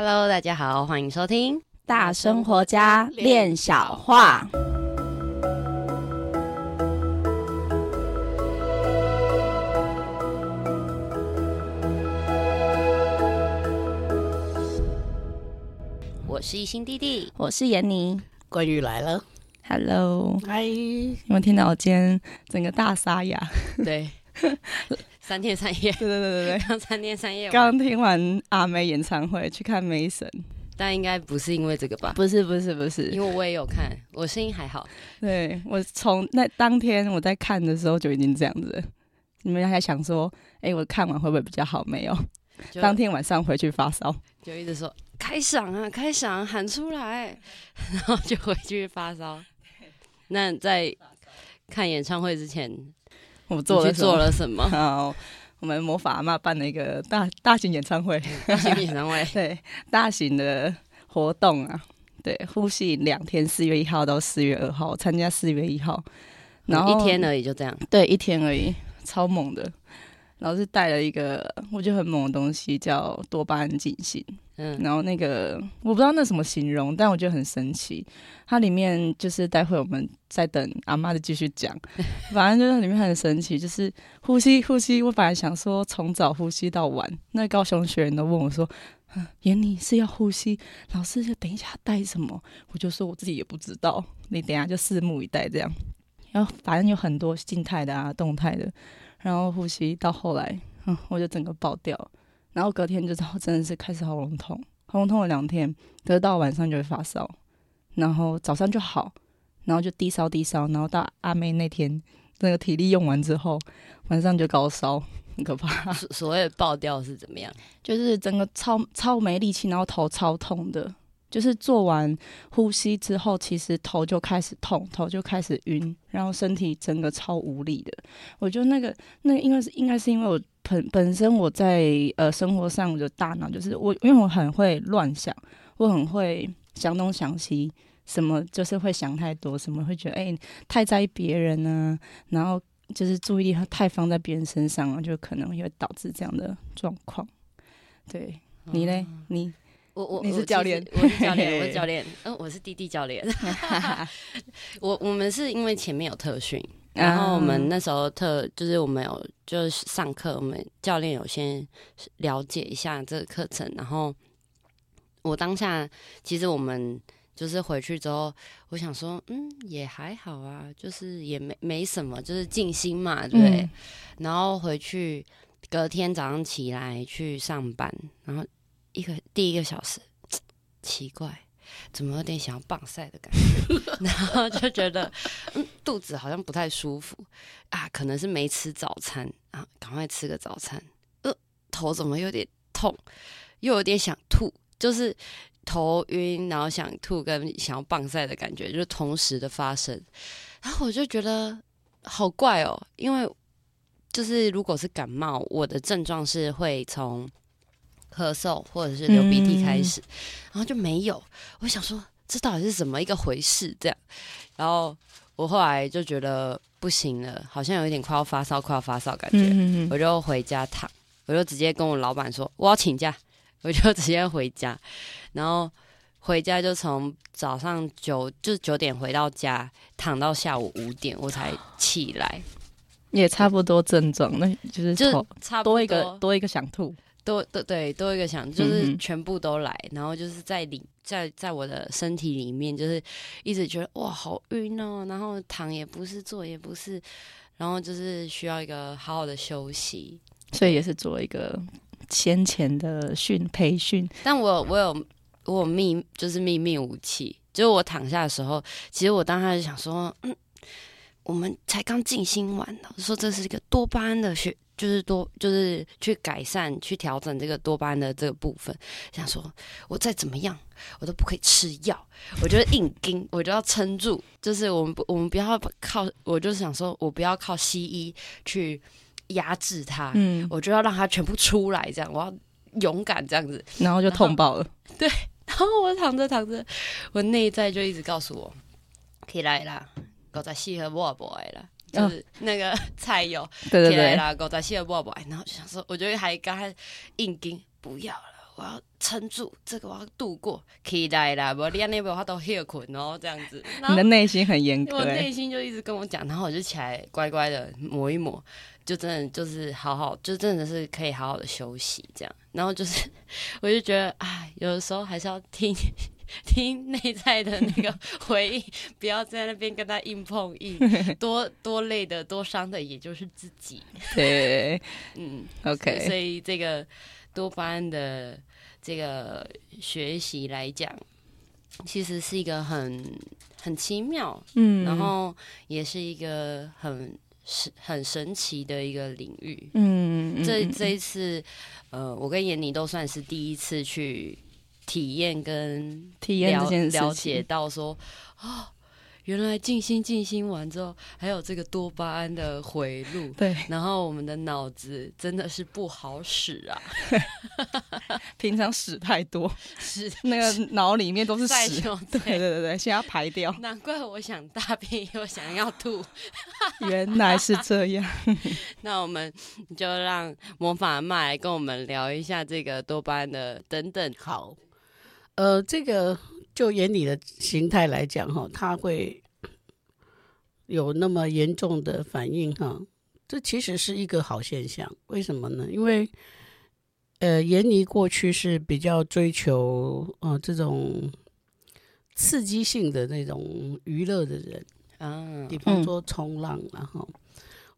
Hello，大家好，欢迎收听大生活家练小话。我是一心弟弟，我是闫妮，关羽来了，Hello，嗨，有没有听到我今天整个大沙哑？对。三天三夜，对对对对对，刚三天三夜，刚听完阿妹演唱会，去看梅神，但应该不是因为这个吧？不是不是不是，因为我也有看，我声音还好。对，我从那当天我在看的时候就已经这样子，你们还想说，哎，我看完会不会比较好？没有，当天晚上回去发烧，就一直说开嗓啊开嗓，喊出来，然后就回去发烧。那在看演唱会之前。我做了做了什么？好，我们魔法阿妈办了一个大 大型演唱会，大型演唱会，对，大型的活动啊，对，呼吸两天，四月一号到四月二号，参加四月一号，然后一天而已，就这样，对，一天而已，超猛的。然后是带了一个我觉得很猛的东西，叫多巴胺进行。嗯，然后那个我不知道那什么形容，但我觉得很神奇。它里面就是待会我们再等阿妈的继续讲，反正就是里面很神奇，就是呼吸呼吸。我本来想说从早呼吸到晚，那高雄学员都问我说：“闫妮是要呼吸，老师就等一下带什么？”我就说我自己也不知道，你等一下就拭目以待这样。然后反正有很多静态的啊，动态的。然后呼吸到后来，嗯，我就整个爆掉。然后隔天就真的是开始喉咙痛，喉咙痛了两天，得到晚上就会发烧，然后早上就好，然后就低烧低烧，然后到阿妹那天那个体力用完之后，晚上就高烧，很可怕。所所谓的爆掉是怎么样？就是整个超超没力气，然后头超痛的。就是做完呼吸之后，其实头就开始痛，头就开始晕，然后身体整个超无力的。我觉得那个那个应该是应该是因为我本本身我在呃生活上我的大脑就是我因为我很会乱想，我很会想东想西，什么就是会想太多，什么会觉得哎、欸、太在意别人呢、啊，然后就是注意力太放在别人身上了，就可能会导致这样的状况。对你嘞，你。我我你是教练，我是教练，我是 教练，嗯、呃，我是弟弟教练。我我们是因为前面有特训，然后我们那时候特就是我们有就是上课，我们教练有先了解一下这个课程，然后我当下其实我们就是回去之后，我想说，嗯，也还好啊，就是也没没什么，就是静心嘛，对，嗯、然后回去隔天早上起来去上班，然后。一个第一个小时，奇怪，怎么有点想要棒晒的感觉？然后就觉得，肚子好像不太舒服啊，可能是没吃早餐啊，赶快吃个早餐。呃，头怎么有点痛，又有点想吐，就是头晕，然后想吐跟想要棒晒的感觉，就是同时的发生。然后我就觉得好怪哦，因为就是如果是感冒，我的症状是会从。咳嗽或者是流鼻涕开始，嗯、然后就没有。我想说，这到底是怎么一个回事？这样，然后我后来就觉得不行了，好像有一点快要发烧，快要发烧感觉，嗯嗯，我就回家躺，我就直接跟我老板说我要请假，我就直接回家，然后回家就从早上九就九点回到家，躺到下午五点我才起来，也差不多症状，那就是就差不多多一个多一个想吐。都对对，多一个想，就是全部都来，嗯、然后就是在里，在在我的身体里面，就是一直觉得哇，好晕哦，然后躺也不是，坐也不是，然后就是需要一个好好的休息，所以也是做一个先前的训培训。但我我有我有秘，就是秘密武器，就是我躺下的时候，其实我当时就想说，嗯，我们才刚静心完，我说这是一个多巴胺的学。就是多，就是去改善、去调整这个多巴胺的这个部分。想说，我再怎么样，我都不可以吃药，我就硬盯，我就要撑住。就是我们不，我们不要靠，我就是想说，我不要靠西医去压制它，嗯，我就要让它全部出来，这样，我要勇敢这样子，然后就痛爆了。对，然后我躺着躺着，我内在就一直告诉我，可以来啦，狗仔适合我不爱了。就是那个菜油，对对对，然后狗仔洗了不不，然后就想说，我觉得还刚硬盯，不要了，我要撑住，这个我要度过，期待啦，不然那边话都很困哦，这样子。你的内心很严格，我内心就一直跟我讲，然后我就起来乖乖的抹一抹，就真的就是好好，就真的是可以好好的休息这样。然后就是，我就觉得，哎，有的时候还是要听 听内在的那个 回应，不要在那边跟他硬碰硬，多多累的，多伤的，也就是自己。对，嗯，OK，所以这个多巴胺的。这个学习来讲，其实是一个很很奇妙，嗯，然后也是一个很神很神奇的一个领域，嗯，这这一次，呃，我跟闫妮都算是第一次去体验跟体验这件事情，了解到说，哦。原来静心静心完之后，还有这个多巴胺的回路，对，然后我们的脑子真的是不好使啊，平常屎太多，屎 那个脑里面都是屎，对 对。对对，先要排掉。难怪我想大便又想要吐，原来是这样。那我们就让魔法麦来跟我们聊一下这个多巴胺的等等。好，呃，这个。就以你的形态来讲，哈，他会有那么严重的反应，哈，这其实是一个好现象。为什么呢？因为，呃，闫妮过去是比较追求呃这种刺激性的那种娱乐的人啊，比方说冲浪，然后。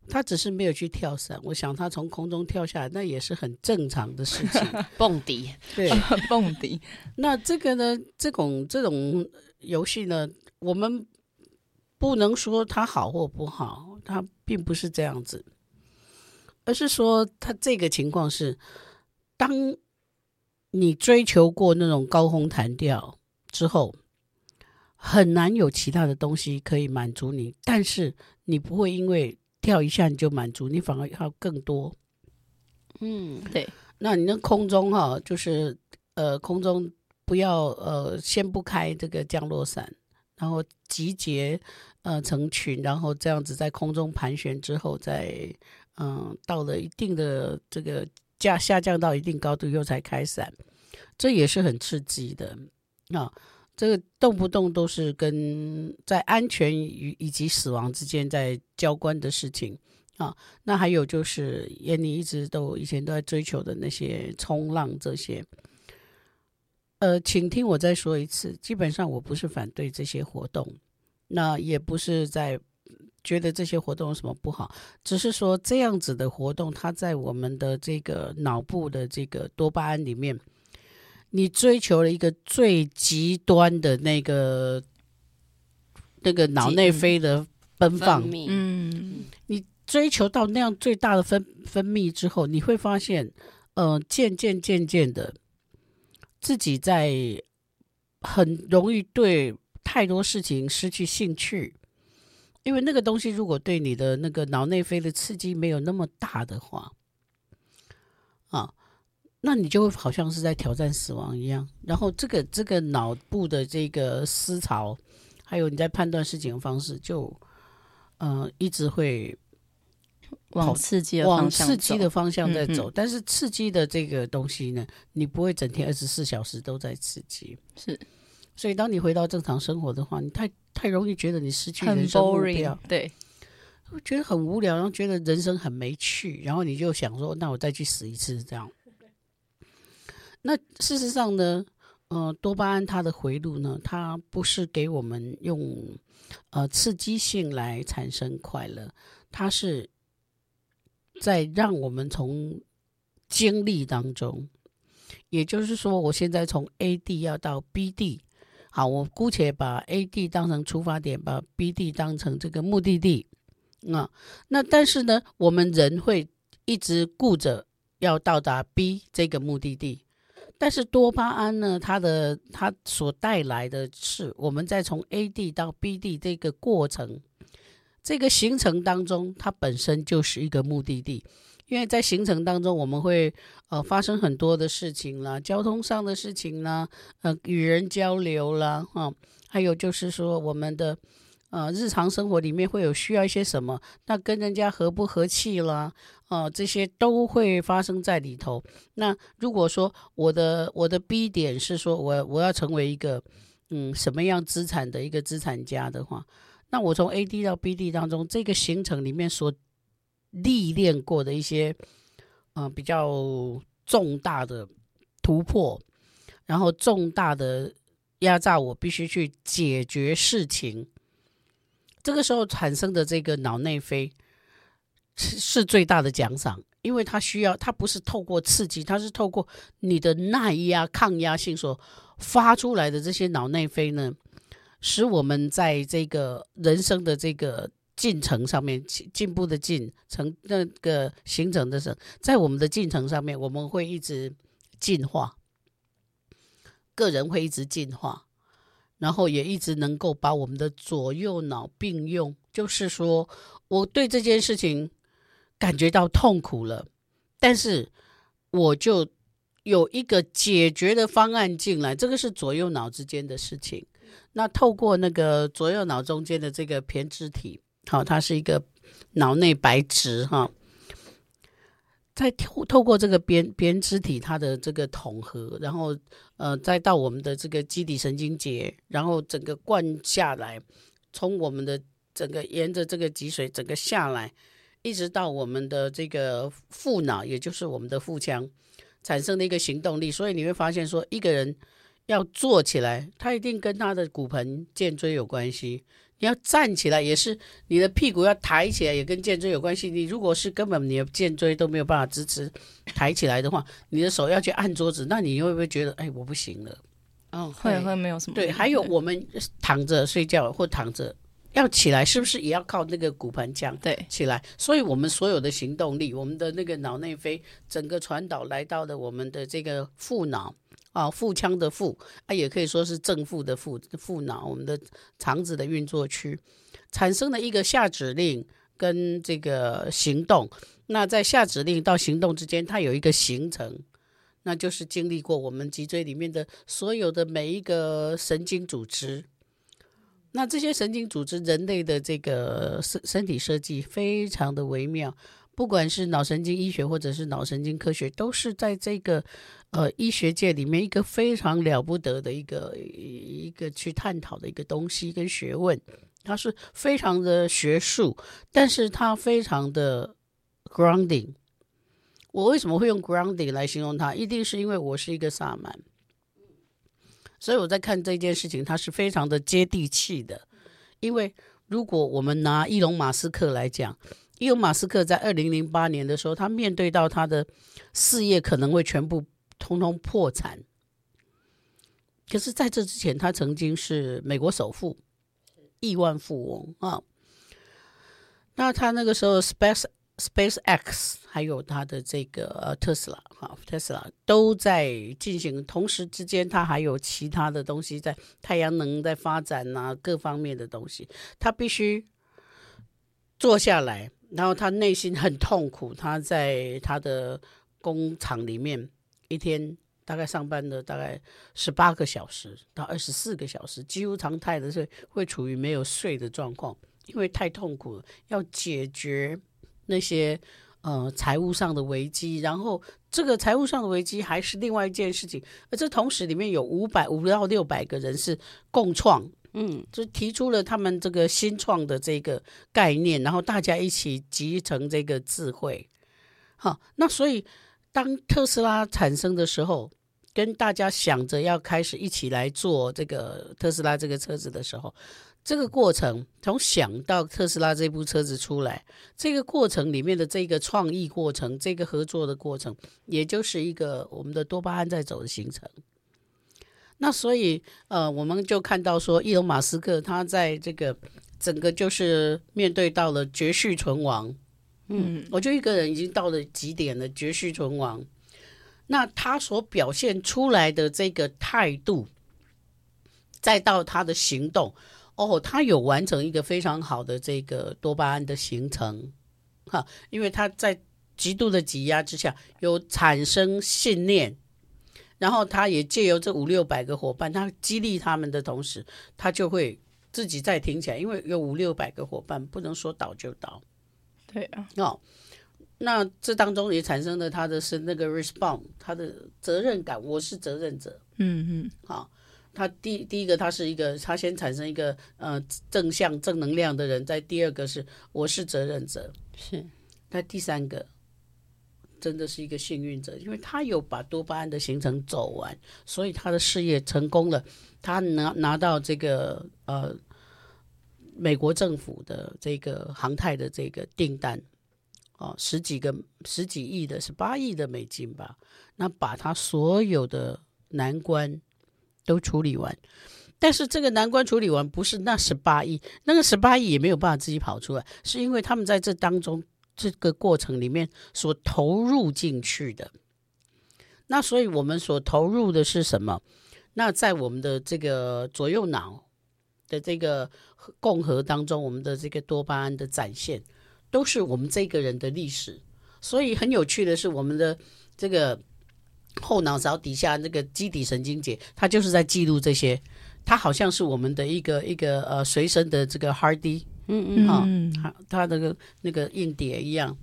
他只是没有去跳伞，我想他从空中跳下来，那也是很正常的事情。蹦迪，对，蹦迪。那这个呢，这种这种游戏呢，我们不能说它好或不好，它并不是这样子，而是说它这个情况是，当你追求过那种高空弹跳之后，很难有其他的东西可以满足你，但是你不会因为。跳一下你就满足，你反而要更多。嗯，对。那你那空中哈、啊，就是呃，空中不要呃，先不开这个降落伞，然后集结呃成群，然后这样子在空中盘旋之后再，再、呃、嗯到了一定的这个降下降到一定高度以后才开伞，这也是很刺激的啊。这个动不动都是跟在安全与以及死亡之间在交关的事情啊，那还有就是，妍妮一直都以前都在追求的那些冲浪这些，呃，请听我再说一次，基本上我不是反对这些活动，那也不是在觉得这些活动有什么不好，只是说这样子的活动，它在我们的这个脑部的这个多巴胺里面。你追求了一个最极端的那个那个脑内啡的奔放，嗯，你追求到那样最大的分分泌之后，你会发现，呃，渐渐渐渐的，自己在很容易对太多事情失去兴趣，因为那个东西如果对你的那个脑内啡的刺激没有那么大的话，啊。那你就会好像是在挑战死亡一样，然后这个这个脑部的这个思潮，还有你在判断事情的方式就，就呃一直会往刺激往刺激的方向在走。嗯、但是刺激的这个东西呢，你不会整天二十四小时都在刺激。是，所以当你回到正常生活的话，你太太容易觉得你失去人生目标，对，觉得很无聊，然后觉得人生很没趣，然后你就想说，那我再去死一次这样。那事实上呢，呃，多巴胺它的回路呢，它不是给我们用呃刺激性来产生快乐，它是在让我们从经历当中，也就是说，我现在从 A 地要到 B 地，好，我姑且把 A 地当成出发点，把 B 地当成这个目的地，啊，那但是呢，我们人会一直顾着要到达 B 这个目的地。但是多巴胺呢，它的它所带来的是，我们在从 A 地到 B 地这个过程，这个行程当中，它本身就是一个目的地，因为在行程当中，我们会呃发生很多的事情啦，交通上的事情啦，呃与人交流啦，哈、还有就是说我们的呃，日常生活里面会有需要一些什么，那跟人家和不和气啦，呃，这些都会发生在里头。那如果说我的我的 B 点是说我我要成为一个嗯什么样资产的一个资产家的话，那我从 A D 到 B D 当中这个行程里面所历练过的一些呃比较重大的突破，然后重大的压榨，我必须去解决事情。这个时候产生的这个脑内啡是是最大的奖赏，因为它需要，它不是透过刺激，它是透过你的耐压、抗压性所发出来的这些脑内啡呢，使我们在这个人生的这个进程上面进步的进程，那个形成的时候，在我们的进程上面，我们会一直进化，个人会一直进化。然后也一直能够把我们的左右脑并用，就是说我对这件事情感觉到痛苦了，但是我就有一个解决的方案进来，这个是左右脑之间的事情。那透过那个左右脑中间的这个胼胝体，好，它是一个脑内白质哈。再透透过这个胼胼胝体，它的这个统合，然后呃，再到我们的这个基底神经节，然后整个灌下来，从我们的整个沿着这个脊髓整个下来，一直到我们的这个腹脑，也就是我们的腹腔，产生的一个行动力。所以你会发现说，一个人要坐起来，他一定跟他的骨盆荐椎有关系。你要站起来，也是你的屁股要抬起来，也跟肩椎有关系。你如果是根本你的肩椎都没有办法支持抬起来的话，你的手要去按桌子，那你会不会觉得，哎，我不行了？哦，会会没有什么。对，还有我们躺着睡觉或躺着要起来，是不是也要靠那个骨盆腔对起来？所以我们所有的行动力，我们的那个脑内啡整个传导来到了我们的这个腹脑。啊，腹腔的腹啊，也可以说是正负的腹，腹脑，我们的肠子的运作区，产生了一个下指令跟这个行动。那在下指令到行动之间，它有一个形成，那就是经历过我们脊椎里面的所有的每一个神经组织。那这些神经组织，人类的这个身身体设计非常的微妙。不管是脑神经医学或者是脑神经科学，都是在这个呃医学界里面一个非常了不得的一个一个去探讨的一个东西跟学问。它是非常的学术，但是它非常的 grounding。我为什么会用 grounding 来形容它？一定是因为我是一个萨满，所以我在看这件事情，它是非常的接地气的。因为如果我们拿伊隆马斯克来讲，伊隆马斯克在二零零八年的时候，他面对到他的事业可能会全部通通破产。可是，在这之前，他曾经是美国首富、亿万富翁啊。那他那个时候，Space Space X 还有他的这个特斯拉哈，特斯拉都在进行，同时之间，他还有其他的东西在太阳能在发展呐、啊，各方面的东西，他必须坐下来。然后他内心很痛苦，他在他的工厂里面一天大概上班的大概十八个小时到二十四个小时，几乎常态的是会处于没有睡的状况，因为太痛苦了，要解决那些呃财务上的危机，然后这个财务上的危机还是另外一件事情，而这同时里面有五百五到六百个人是共创。嗯，就提出了他们这个新创的这个概念，然后大家一起集成这个智慧。好，那所以当特斯拉产生的时候，跟大家想着要开始一起来做这个特斯拉这个车子的时候，这个过程从想到特斯拉这部车子出来，这个过程里面的这个创意过程，这个合作的过程，也就是一个我们的多巴胺在走的行程。那所以，呃，我们就看到说，伊隆马斯克他在这个整个就是面对到了绝续存亡，嗯，我就一个人已经到了极点了，绝续存亡。那他所表现出来的这个态度，再到他的行动，哦，他有完成一个非常好的这个多巴胺的形成，哈，因为他在极度的挤压之下，有产生信念。然后他也借由这五六百个伙伴，他激励他们的同时，他就会自己再挺起来，因为有五六百个伙伴，不能说倒就倒。对啊，哦，那这当中也产生了他的是那个 response，他的责任感，我是责任者。嗯嗯，好、哦，他第第一个他是一个，他先产生一个呃正向正能量的人，在第二个是我是责任者，是，那第三个真的是一个幸运者，因为他有把多巴胺的行程走完，所以他的事业成功了，他拿拿到这个呃。美国政府的这个航太的这个订单，哦，十几个十几亿的，十八亿的美金吧。那把他所有的难关都处理完，但是这个难关处理完不是那十八亿，那个十八亿也没有办法自己跑出来，是因为他们在这当中这个过程里面所投入进去的。那所以我们所投入的是什么？那在我们的这个左右脑的这个。共和当中，我们的这个多巴胺的展现，都是我们这个人的历史。所以很有趣的是，我们的这个后脑勺底下那个基底神经节，它就是在记录这些。它好像是我们的一个一个呃随身的这个 hard disk，嗯嗯，哈，它那个那个硬碟一样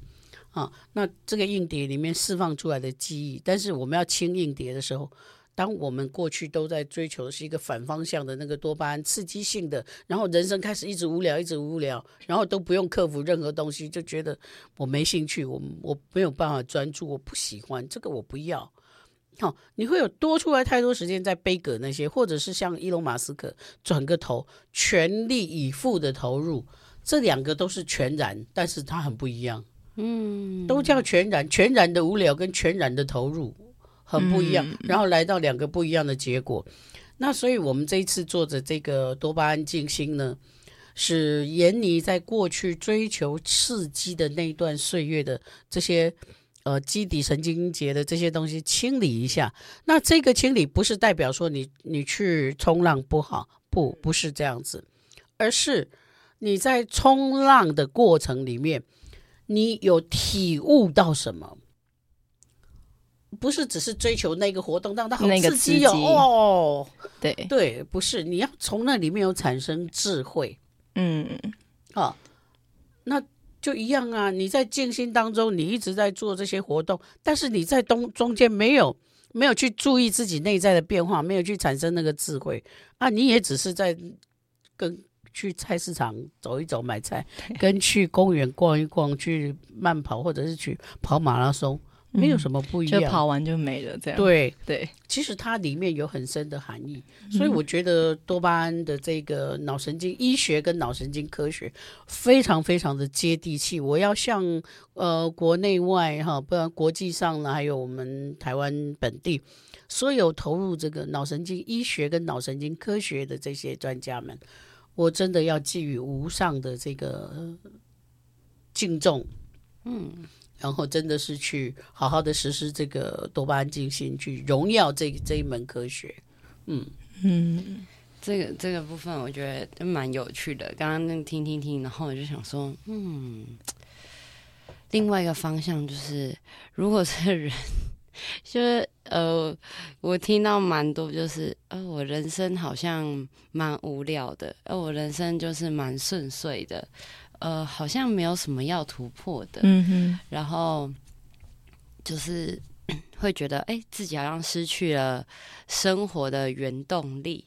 啊。那这个硬碟里面释放出来的记忆，但是我们要清硬碟的时候。当我们过去都在追求的是一个反方向的那个多巴胺刺激性的，然后人生开始一直无聊，一直无聊，然后都不用克服任何东西，就觉得我没兴趣，我我没有办法专注，我不喜欢这个，我不要。好，你会有多出来太多时间在背个那些，或者是像伊隆马斯克转个头，全力以赴的投入，这两个都是全然，但是它很不一样。嗯，都叫全然，全然的无聊跟全然的投入。很不一样，然后来到两个不一样的结果。嗯、那所以，我们这一次做的这个多巴胺静心呢，是闫妮在过去追求刺激的那一段岁月的这些呃基底神经节的这些东西清理一下。那这个清理不是代表说你你去冲浪不好，不不是这样子，而是你在冲浪的过程里面，你有体悟到什么？不是只是追求那个活动，让它好刺激哦！哦对对，不是，你要从那里面有产生智慧，嗯，啊，那就一样啊。你在静心当中，你一直在做这些活动，但是你在中中间没有没有去注意自己内在的变化，没有去产生那个智慧啊，你也只是在跟去菜市场走一走买菜，跟去公园逛一逛，去慢跑或者是去跑马拉松。没有什么不一样，就跑完就没了，这样。对对，其实它里面有很深的含义，所以我觉得多巴胺的这个脑神经医学跟脑神经科学非常非常的接地气。我要向呃国内外哈，不然国际上呢，还有我们台湾本地所有投入这个脑神经医学跟脑神经科学的这些专家们，我真的要寄予无上的这个敬重。嗯。然后真的是去好好的实施这个多巴胺进行，去荣耀这这一门科学。嗯嗯，这个这个部分我觉得蛮有趣的。刚刚那听听听，然后我就想说，嗯，另外一个方向就是，如果这个人就是呃，我听到蛮多，就是呃，我人生好像蛮无聊的，呃，我人生就是蛮顺遂的。呃，好像没有什么要突破的，嗯哼，然后就是 会觉得，哎，自己好像失去了生活的原动力。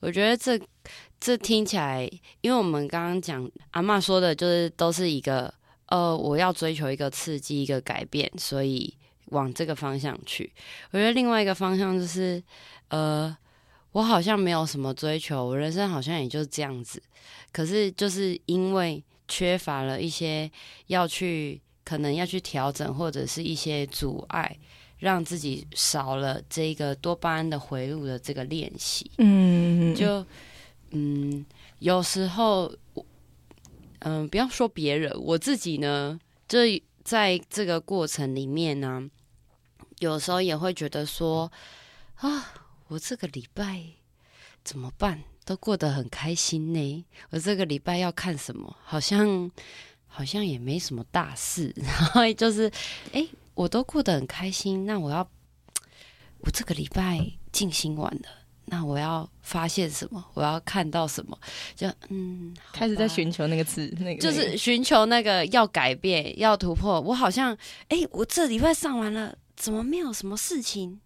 我觉得这这听起来，因为我们刚刚讲阿嬷说的，就是都是一个，呃，我要追求一个刺激，一个改变，所以往这个方向去。我觉得另外一个方向就是，呃，我好像没有什么追求，我人生好像也就是这样子。可是就是因为。缺乏了一些要去可能要去调整，或者是一些阻碍，让自己少了这个多巴胺的回路的这个练习。嗯，就嗯，有时候，嗯、呃，不要说别人，我自己呢，就在这个过程里面呢，有时候也会觉得说啊，我这个礼拜怎么办？都过得很开心呢。我这个礼拜要看什么？好像好像也没什么大事。然后就是，哎，我都过得很开心。那我要，我这个礼拜静心完了，那我要发现什么？我要看到什么？就嗯，开始在寻求那个字，那个就是寻求那个要改变、要突破。我好像，哎、欸，我这礼拜上完了，怎么没有什么事情？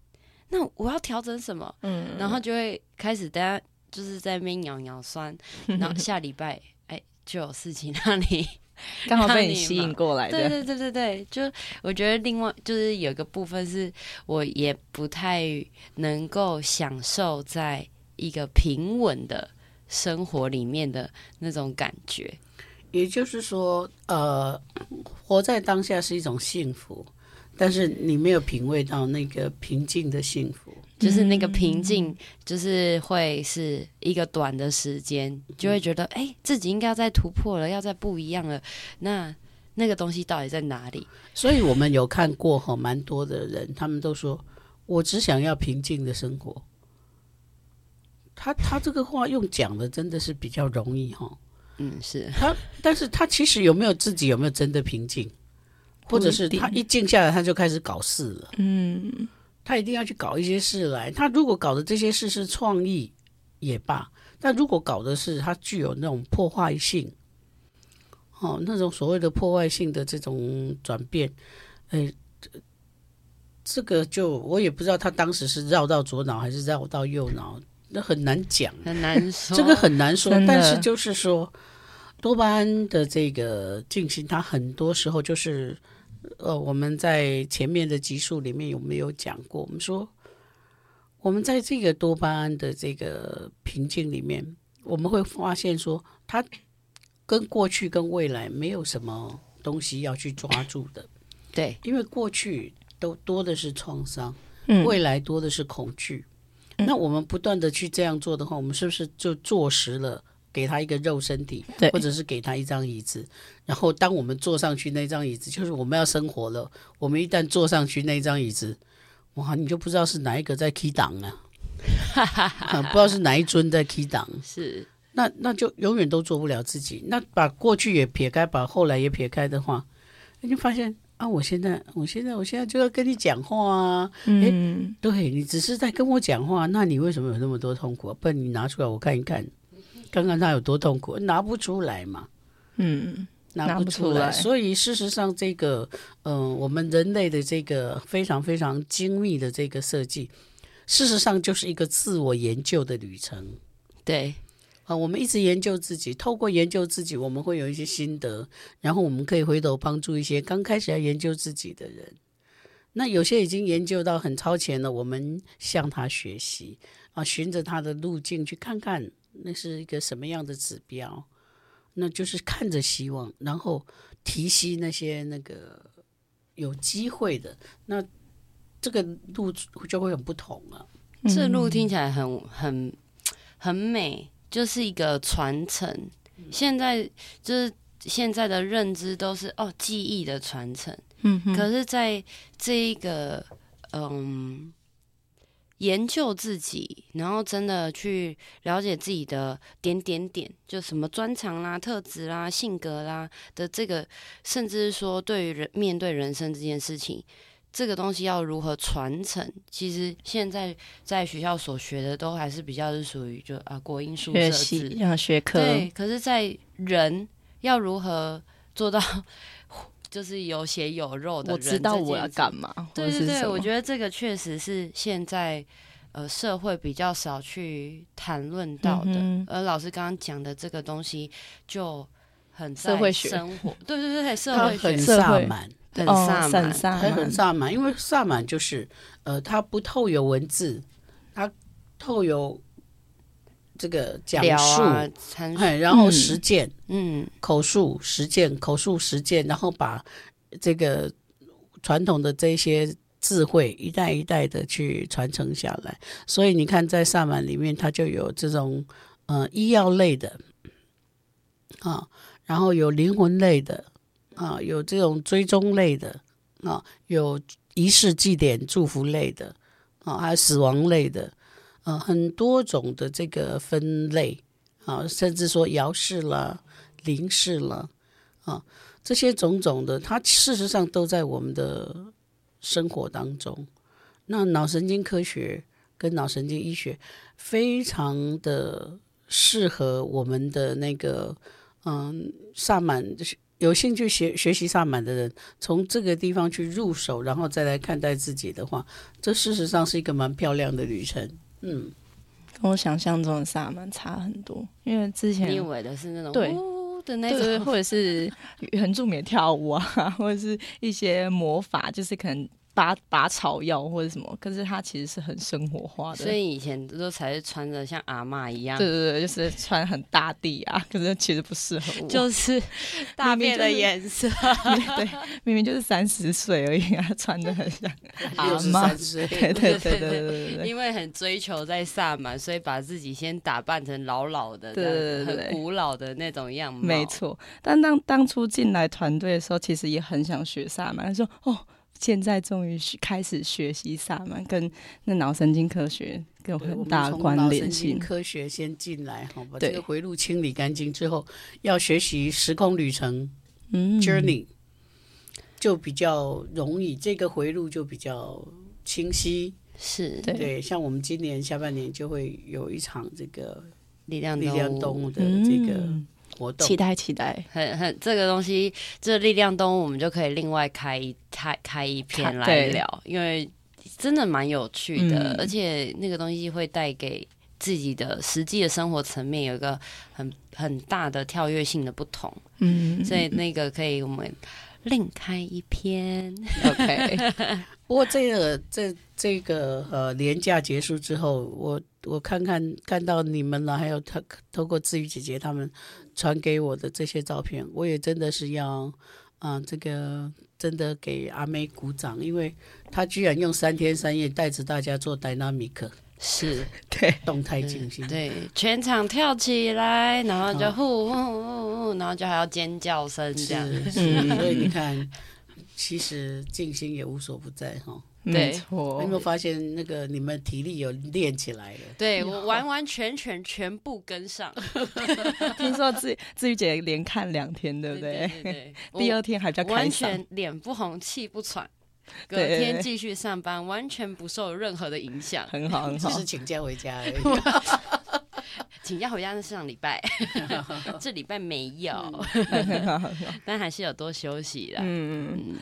那我要调整什么？嗯，然后就会开始大家就是在那边咬咬酸，然后下礼拜哎、欸、就有事情让你 刚好被你吸引过来的。对对对对对，就我觉得另外就是有个部分是我也不太能够享受在一个平稳的生活里面的那种感觉。也就是说，呃，活在当下是一种幸福。但是你没有品味到那个平静的幸福，就是那个平静，就是会是一个短的时间，就会觉得哎、欸，自己应该要再突破了，要再不一样了。那那个东西到底在哪里？所以我们有看过哈，蛮多的人，他们都说我只想要平静的生活。他他这个话用讲的真的是比较容易哈，嗯，是他，但是他其实有没有自己有没有真的平静？或者是他一静下来，他就开始搞事了。嗯，他一定要去搞一些事来。他如果搞的这些事是创意也罢，但如果搞的是他具有那种破坏性，哦，那种所谓的破坏性的这种转变，哎，这个就我也不知道他当时是绕到左脑还是绕到右脑，那很难讲，很难说，这个很难说。但是就是说，多巴胺的这个进行，它很多时候就是。呃，我们在前面的集数里面有没有讲过？我们说，我们在这个多巴胺的这个瓶颈里面，我们会发现说，它跟过去跟未来没有什么东西要去抓住的。对，因为过去都多的是创伤，嗯，未来多的是恐惧。那我们不断的去这样做的话，我们是不是就坐实了？给他一个肉身体，对，或者是给他一张椅子，然后当我们坐上去那张椅子，就是我们要生活了。我们一旦坐上去那张椅子，哇，你就不知道是哪一个在 key 档啊，啊，不知道是哪一尊在 key 档，是，那那就永远都做不了自己。那把过去也撇开，把后来也撇开的话，你就发现啊，我现在，我现在，我现在就要跟你讲话啊，嗯，对，你只是在跟我讲话，那你为什么有那么多痛苦？不然你拿出来我看一看。刚刚他有多痛苦，拿不出来嘛？嗯，拿不出来。出来，所以事实上，这个，嗯、呃，我们人类的这个非常非常精密的这个设计，事实上就是一个自我研究的旅程。对，啊、呃，我们一直研究自己，透过研究自己，我们会有一些心得，然后我们可以回头帮助一些刚开始要研究自己的人。那有些已经研究到很超前了，我们向他学习啊，循着他的路径去看看。那是一个什么样的指标？那就是看着希望，然后提携那些那个有机会的，那这个路就会很不同了。这路听起来很很很美，就是一个传承。现在就是现在的认知都是哦，记忆的传承。嗯，可是在这一个嗯。研究自己，然后真的去了解自己的点点点，就什么专长啦、特质啦、性格啦的这个，甚至是说对于人面对人生这件事情，这个东西要如何传承？其实现在在学校所学的都还是比较是属于就啊国英数社自学学科。对，可是，在人要如何做到？就是有血有肉的人，我知道我要干嘛。对对对，我觉得这个确实是现在呃社会比较少去谈论到的。嗯、而老师刚刚讲的这个东西就很社会学生活，对对对，社会学很萨满，很萨满，很很萨满。因为萨满就是呃，它不透有文字，它透有。这个讲述，然后实践，嗯，口述实践，口述实践，然后把这个传统的这些智慧一代一代的去传承下来。所以你看，在萨满里面，它就有这种呃医药类的啊，然后有灵魂类的啊，有这种追踪类的啊，有仪式祭典祝福类的啊，还有死亡类的。呃，很多种的这个分类啊，甚至说遥视了、灵视了啊，这些种种的，它事实上都在我们的生活当中。那脑神经科学跟脑神经医学，非常的适合我们的那个嗯萨满，有兴趣学学习萨满的人，从这个地方去入手，然后再来看待自己的话，这事实上是一个蛮漂亮的旅程。嗯，跟我想象中的萨满差很多，因为之前你以为的是那种对。的那种，或者是原住民跳舞啊，或者是一些魔法，就是可能。拔拔草药或者什么，可是它其实是很生活化的。所以以前都才是穿着像阿嬷一样，对对对，就是穿很大地啊，可是其实不适合我。就是大便的颜色，明明就是、对，明明就是三十岁而已啊，穿的很像 阿妈。对对对对对对对。因为很追求在萨满，所以把自己先打扮成老老的，对对对，很古老的那种样貌。没错，但当当初进来团队的时候，其实也很想学萨满，说哦。现在终于开始学习萨满，跟那脑神经科学有很大关联性。科学先进来，好，把这个回路清理干净之后，要学习时空旅程，嗯，journey 就比较容易，这个回路就比较清晰。是对，对，像我们今年下半年就会有一场这个力量力量动物的这个。嗯活动。期待期待，很很这个东西，这力量动物我们就可以另外开一开开一篇来聊，因为真的蛮有趣的，嗯，而且那个东西会带给自己的实际的生活层面有一个很很大的跳跃性的不同，嗯，所以那个可以我们另开一篇，OK。不过这个这这个呃年假结束之后，我我看看看到你们了，还有他透过志宇姐姐他们。传给我的这些照片，我也真的是要，啊、这个真的给阿妹鼓掌，因为她居然用三天三夜带着大家做 dynamic，是。对。动态静心，对全场跳起来，然后就呼呼呼呼，然后就还要尖叫声这样，所以你看，其实静心也无所不在哈。对，你有没有发现那个你们体力有练起来了？对，我完完全全全部跟上。听说志志宇姐连看两天，对不对？对对对对。第二天还比较开心，完全脸不红气不喘，隔天继续上班，完全不受任何的影响，很好很好。只是请假回家而已。请假回家是上礼拜，这礼拜没有，但还是有多休息啦。嗯嗯。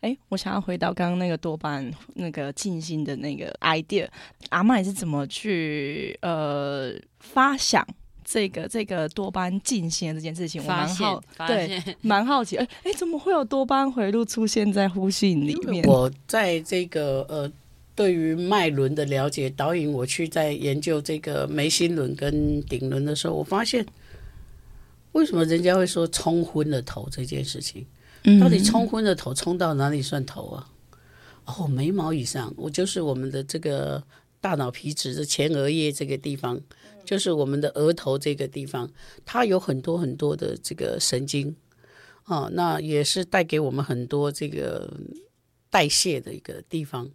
哎，我想要回到刚刚那个多巴胺那个静心的那个 idea，阿嬷也是怎么去呃发想这个这个多巴胺静心的这件事情？我蛮好，对，蛮好奇。哎哎，怎么会有多巴胺回路出现在呼吸里面？我在这个呃，对于脉轮的了解，导引我去在研究这个眉心轮跟顶轮的时候，我发现为什么人家会说冲昏了头这件事情？到底冲昏了头，冲到哪里算头啊？哦，眉毛以上，我就是我们的这个大脑皮质的前额叶这个地方，就是我们的额头这个地方，它有很多很多的这个神经，啊，那也是带给我们很多这个代谢的一个地方。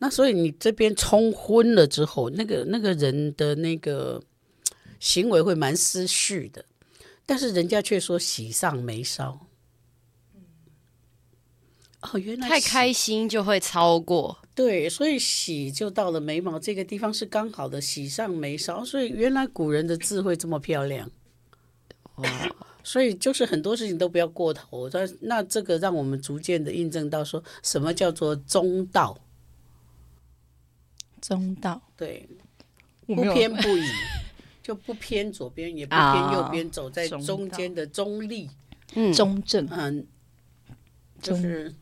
那所以你这边冲昏了之后，那个那个人的那个行为会蛮思绪的，但是人家却说喜上眉梢。哦，原来太开心就会超过，对，所以喜就到了眉毛这个地方是刚好的，喜上眉梢，所以原来古人的智慧这么漂亮，哇！所以就是很多事情都不要过头，那那这个让我们逐渐的印证到说什么叫做中道，中道，对，不偏不倚，就不偏左边也不偏右边，走在中间的中立，嗯，中正，嗯，就是。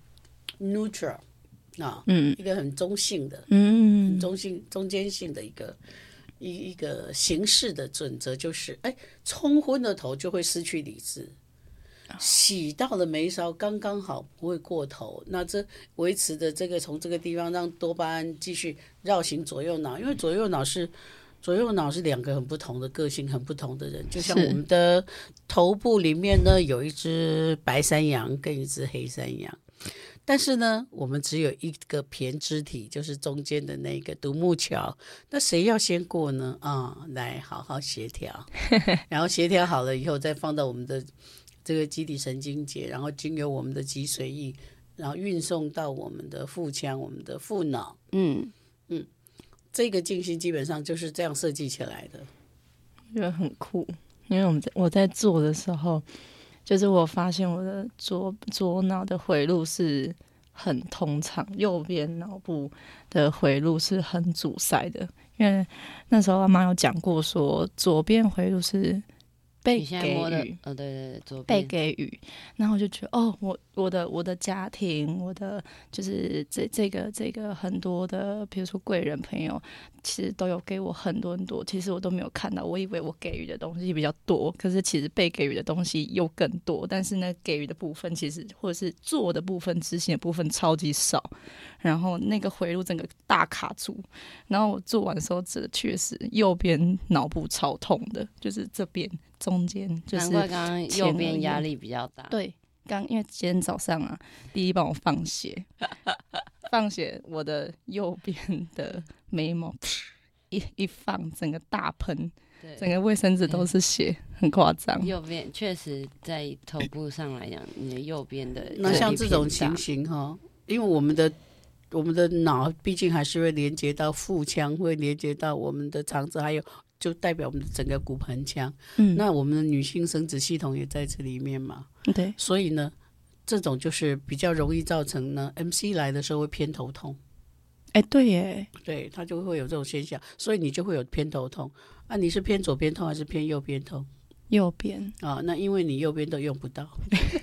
neutral 啊，嗯，一个很中性的，嗯，中性、中间性的一个一一个形式的准则，就是，哎，冲昏了头就会失去理智，洗到了眉梢刚刚好不会过头，那这维持的这个从这个地方让多巴胺继续绕行左右脑，因为左右脑是左右脑是两个很不同的个性、很不同的人，就像我们的头部里面呢有一只白山羊跟一只黑山羊。但是呢，我们只有一个胼胝体，就是中间的那个独木桥。那谁要先过呢？啊、嗯，来好好协调，然后协调好了以后，再放到我们的这个基底神经节，然后经由我们的脊髓液，然后运送到我们的腹腔、我们的腹脑。嗯嗯，这个静心基本上就是这样设计起来的，觉得很酷。因为我们在我在做的时候，就是我发现我的左左脑的回路是很通畅，右边脑部的回路是很阻塞的。因为那时候阿妈有讲过说，左边回路是。被给予，哦，对对对，被给予，然后我就觉得，哦，我我的我的家庭，我的就是这这个这个很多的，比如说贵人朋友，其实都有给我很多很多，其实我都没有看到，我以为我给予的东西比较多，可是其实被给予的东西又更多，但是呢，给予的部分其实或者是做的部分、执行的部分超级少，然后那个回路整个大卡住，然后我做完的时候，这确实右边脑部超痛的，就是这边。中间就是，难怪刚刚右边压力比较大。对，刚因为今天早上啊，第一帮我放血，放血，我的右边的眉毛一一放，整个大喷，整个卫生纸都是血，很夸张。右边确实在头部上来讲，你的右边的那像这种情形哈，因为我们的我们的脑毕竟还是会连接到腹腔，会连接到我们的肠子，还有。就代表我们的整个骨盆腔，嗯，那我们的女性生殖系统也在这里面嘛，对，所以呢，这种就是比较容易造成呢，MC 来的时候会偏头痛，哎，对耶，对，它就会有这种现象，所以你就会有偏头痛。啊，你是偏左边痛还是偏右边痛？右边啊，那因为你右边都用不到，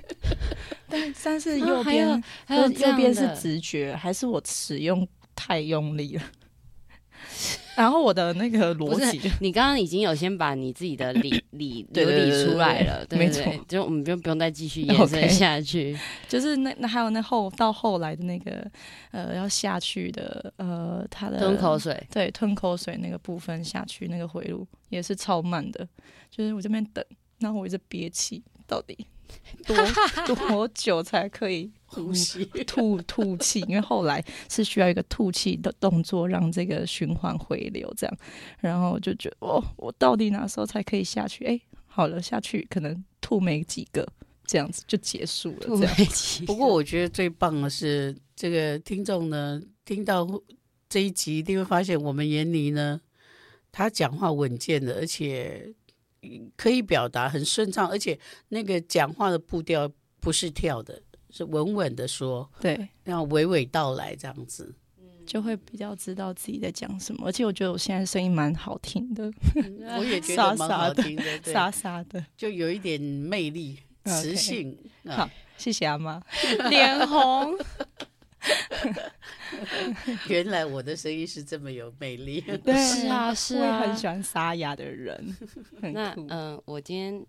但但是右边，啊、还有，还有右边是直觉，还是我使用太用力了？然后我的那个逻辑，你刚刚已经有先把你自己的理 理理理出来了，对对对对，没错，就我们就不用再继续延伸 下去。Okay. 就是那那还有那后到后来的那个呃要下去的呃他的吞口水，对，吞口水那个部分下去那个回路也是超慢的，就是我这边等，然后我一直憋气，到底 多多久才可以？呼吸吐吐气，因为后来是需要一个吐气的动作，让这个循环回流，这样，然后就觉得哦，我到底哪时候才可以下去？哎，好了，下去可能吐没几个，这样子就结束了。吐没几 个。不过我觉得最棒的是，这个听众呢，听到这一集一定会发现，我们闫妮呢，他讲话稳健的，而且可以表达很顺畅，而且那个讲话的步调不是跳的。是稳稳的说，对，然后娓娓道来这样子，就会比较知道自己在讲什么。而且我觉得我现在声音蛮好听的，我也觉得 蛮好听的，沙沙的，就有一点魅力、磁性。Okay. 好，谢谢阿妈，脸红。原来我的声音是这么有魅力，对，是啊，是啊，我很喜欢沙哑的人。那嗯、呃，我今天。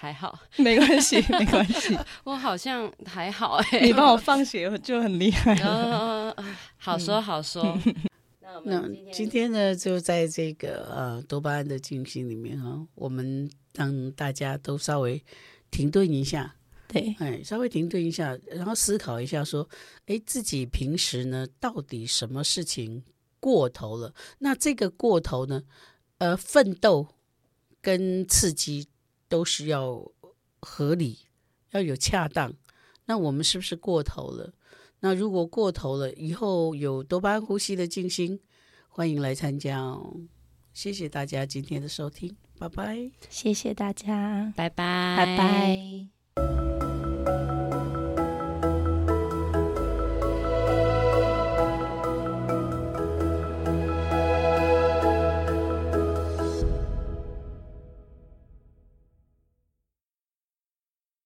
还好，没关系，没关系。我好像还好哎、欸。你帮我放血就很厉害。嗯、呃，好说好说。嗯、那今天，呢，就在这个呃多巴胺的进行里面哈，我们让大家都稍微停顿一下，对，哎，稍微停顿一下，然后思考一下，说，哎，自己平时呢，到底什么事情过头了？那这个过头呢，呃，奋斗跟刺激。都是要合理，要有恰当。那我们是不是过头了？那如果过头了，以后有多巴胺呼吸的静心，欢迎来参加哦。谢谢大家今天的收听，拜拜。谢谢大家，拜拜，拜拜。